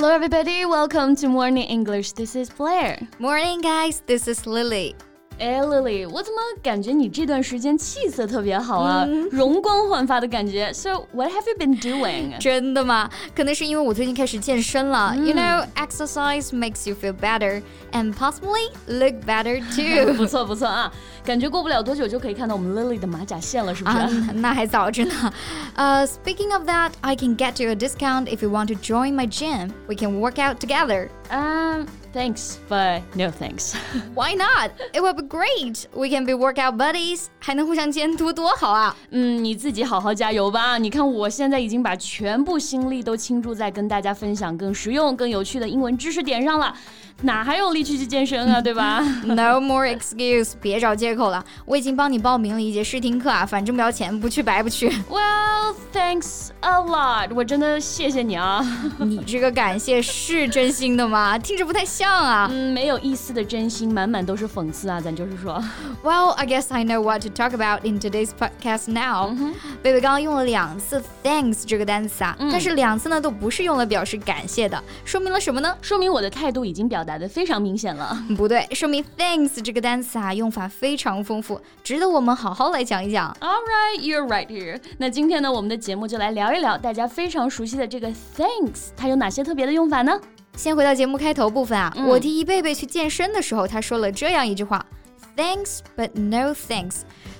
Hello, everybody. Welcome to Morning English. This is Blair. Morning, guys. This is Lily. 哎，Lily，我怎么感觉你这段时间气色特别好啊，容光焕发的感觉。So what have you been doing？真的吗？可能是因为我最近开始健身了。You know, exercise makes you feel better and possibly look better too。不错不错啊，感觉过不了多久就可以看到我们 Lily 的马甲线了，是不是？那还早着呢。呃，Speaking of that, I can get you a discount if you want to join my gym. We can work out together. Um. Thanks, but no thanks. Why not? It would be great. We can be workout buddies. 还能互相监督，多好啊！嗯，你自己好好加油吧。你看，我现在已经把全部心力都倾注在跟大家分享更实用、更有趣的英文知识点上了。哪还有力气去健身啊，对吧？No more excuse，别找借口了。我已经帮你报名了一节试听课啊，反正不要钱，不去白不去。Well, thanks a lot，我真的谢谢你啊。你这个感谢是真心的吗？听着不太 像啊。嗯，没有一丝的真心，满满都是讽刺啊。咱就是说。Well, I guess I know what to talk about in today's podcast now. Baby 刚刚用了两次 thanks 这个单词啊，但是两次呢都不是用来表示感谢的，说明了什么呢？说明我的态度已经表达。打的非常明显了，不对，说明 thanks 这个单词啊用法非常丰富，值得我们好好来讲一讲。All right, you're right here。那今天呢，我们的节目就来聊一聊大家非常熟悉的这个 thanks，它有哪些特别的用法呢？先回到节目开头部分啊，我提议贝贝去健身的时候，他说了这样一句话：Thanks but no thanks。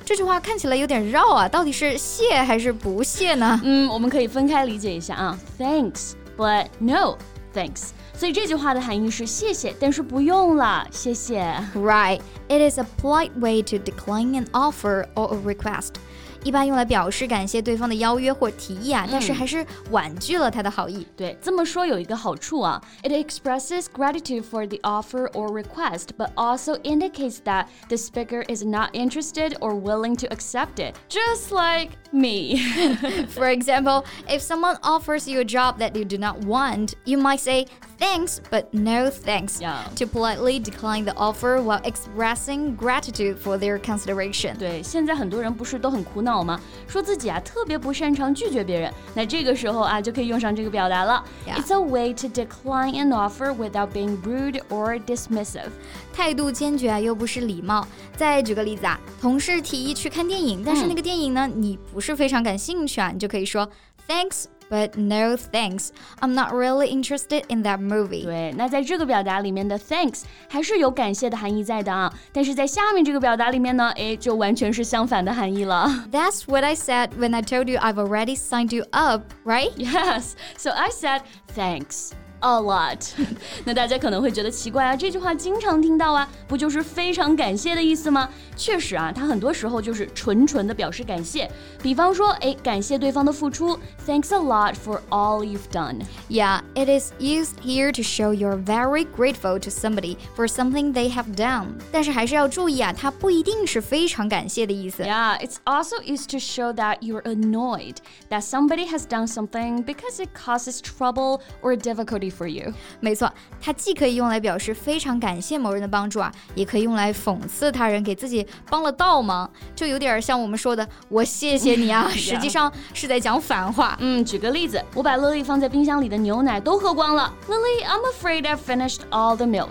这句话看起来有点绕啊，到底是谢还是不谢呢？嗯，我们可以分开理解一下啊，Thanks but no thanks。所以这句话的含义是谢谢，但是不用了，谢谢。Right, it is a polite way to decline an offer or a request. 一般用来表示感谢对方的邀约或提议啊，但是还是婉拒了他的好意。对，这么说有一个好处啊，it expresses gratitude for the offer or request, but also indicates that the speaker is not interested or willing to accept it. Just like me. For example, if someone offers you a job that you do not want, you might say thanks, but no thanks yeah. to politely decline the offer while expressing gratitude for their consideration. 对，现在很多人不是都很苦恼 吗？说自己啊特别不擅长拒绝别人，那这个时候啊就可以用上这个表达了。It's a way to decline an offer without being rude or dismissive. 态度坚决啊，又不失礼貌。再举个例子啊，同事提议去看电影，但是那个电影呢，你不是非常感兴趣啊，你就可以说 Thanks。But no thanks, I'm not really interested in that movie. 对，那在这个表达里面的 thanks 还是有感谢的含义在的啊，但是在下面这个表达里面呢，哎，就完全是相反的含义了。That's what I said when I told you I've already signed you up, right? Yes. So I said thanks. A lot，那大家可能会觉得奇怪啊，这句话经常听到啊，不就是非常感谢的意思吗？确实啊，它很多时候就是纯纯的表示感谢。比方说，哎，感谢对方的付出，Thanks a lot for all you've done. Yeah, it is used here to show you're very grateful to somebody for something they have done. 但是还是要注意啊，它不一定是非常感谢的意思。Yeah, it's also used to show that you're annoyed that somebody has done something because it causes trouble or difficulty For you。没错，它既可以用来表示非常感谢某人的帮助啊，也可以用来讽刺他人给自己帮了倒忙，就有点像我们说的“我谢谢你啊 ”，实际上是在讲反话。嗯，举个例子，我把 Lily 放在冰箱里的牛奶都喝光了。Lily, I'm afraid I've finished all the milk.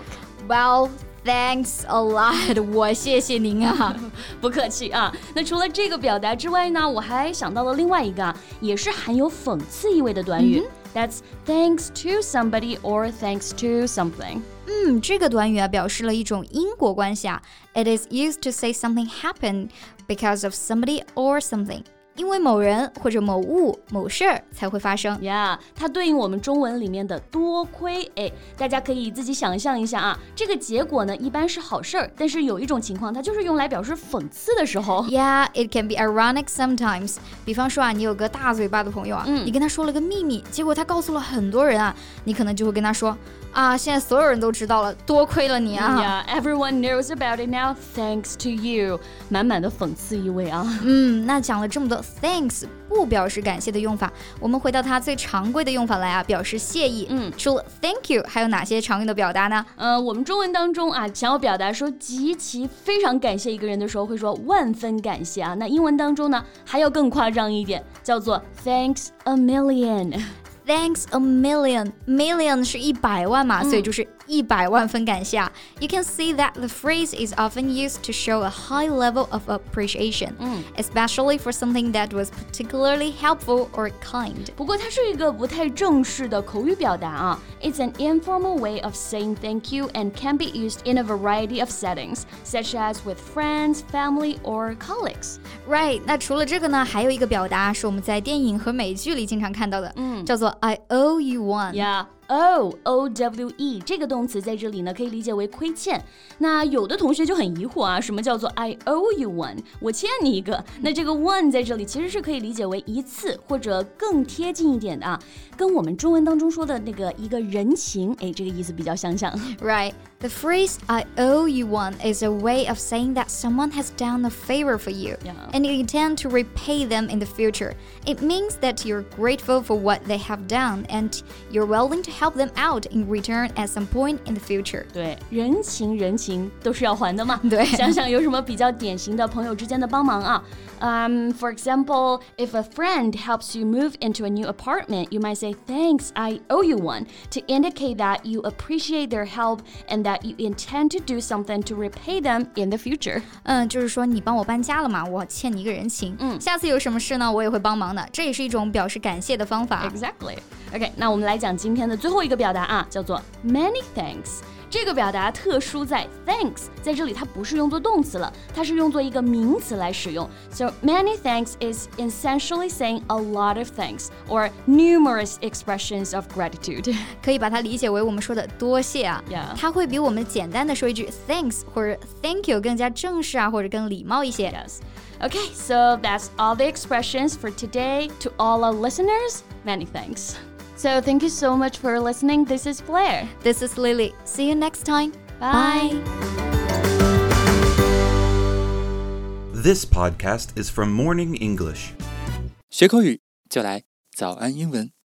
Well. Thanks a lot，我谢谢您啊，不客气啊。那除了这个表达之外呢，我还想到了另外一个啊，也是含有讽刺意味的短语。That's thanks to somebody or thanks to something。嗯，这个短语啊，表示了一种因果关系啊。It is used to say something happened because of somebody or something。 因为某人或者某物、某事儿才会发生呀。Yeah, 它对应我们中文里面的多亏，哎，大家可以自己想象一下啊。这个结果呢，一般是好事儿，但是有一种情况，它就是用来表示讽刺的时候。Yeah, it can be ironic sometimes。比方说啊，你有个大嘴巴的朋友啊，嗯、你跟他说了个秘密，结果他告诉了很多人啊，你可能就会跟他说。啊，现在所有人都知道了，多亏了你啊！Yeah, everyone knows about it now, thanks to you。满满的讽刺意味啊！嗯，那讲了这么多，thanks 不表示感谢的用法，我们回到它最常规的用法来啊，表示谢意。嗯，除了 thank you，还有哪些常用的表达呢？呃，我们中文当中啊，想要表达说极其非常感谢一个人的时候，会说万分感谢啊。那英文当中呢，还要更夸张一点，叫做 thanks a million。Thanks a million. Million 是一百万嘛，所以就是 一百万分感谢。You can see that the phrase is often used to show a high level of appreciation, especially for something that was particularly helpful or kind. 不过它是一个不太正式的口语表达啊。It's an informal way of saying thank you and can be used in a variety of settings, such as with friends, family, or colleagues. Right，那除了这个呢，还有一个表达是我们在电影和美剧里经常看到的，嗯，叫做 I owe you one。Yeah。 O o w e 这个动词在这里呢，可以理解为亏欠。那有的同学就很疑惑啊，什么叫做 I owe you one？我欠你一个。那这个 one 在这里其实是可以理解为一次，或者更贴近一点的啊，跟我们中文当中说的那个一个人情，哎，这个意思比较相像。Right. The phrase I owe you one is a way of saying that someone has done a favor for you yeah. and you intend to repay them in the future. It means that you're grateful for what they have done and you're willing to help them out in return at some point in the future. 对，人情人情都是要还的嘛。对，想想有什么比较典型的朋友之间的帮忙啊？Um, for example, if a friend helps you move into a new apartment, you might say, "Thanks, I owe you one," to indicate that you appreciate their help and that you intend to do something to repay them in the future. 嗯，就是说你帮我搬家了嘛，我欠你一个人情。嗯，下次有什么事呢，我也会帮忙的。这也是一种表示感谢的方法。Exactly. OK，那我们来讲今天的最后一个表达啊，叫做 many thanks。这个表达特殊在 thanks，在这里它不是用作动词了，它是用作一个名词来使用。So many thanks is essentially saying a lot of thanks or numerous expressions of gratitude。可以把它理解为我们说的多谢啊。 Yeah. 它会比我们简单的说一句 thanks 或者 thank you 更加正式啊，或者更礼貌一些。 Yes. Okay, so that's all the expressions for today. To all our listeners, many thanks. So thank you so much for listening. This is Blair. This is Lily. See you next time. Bye. This podcast is from Morning English.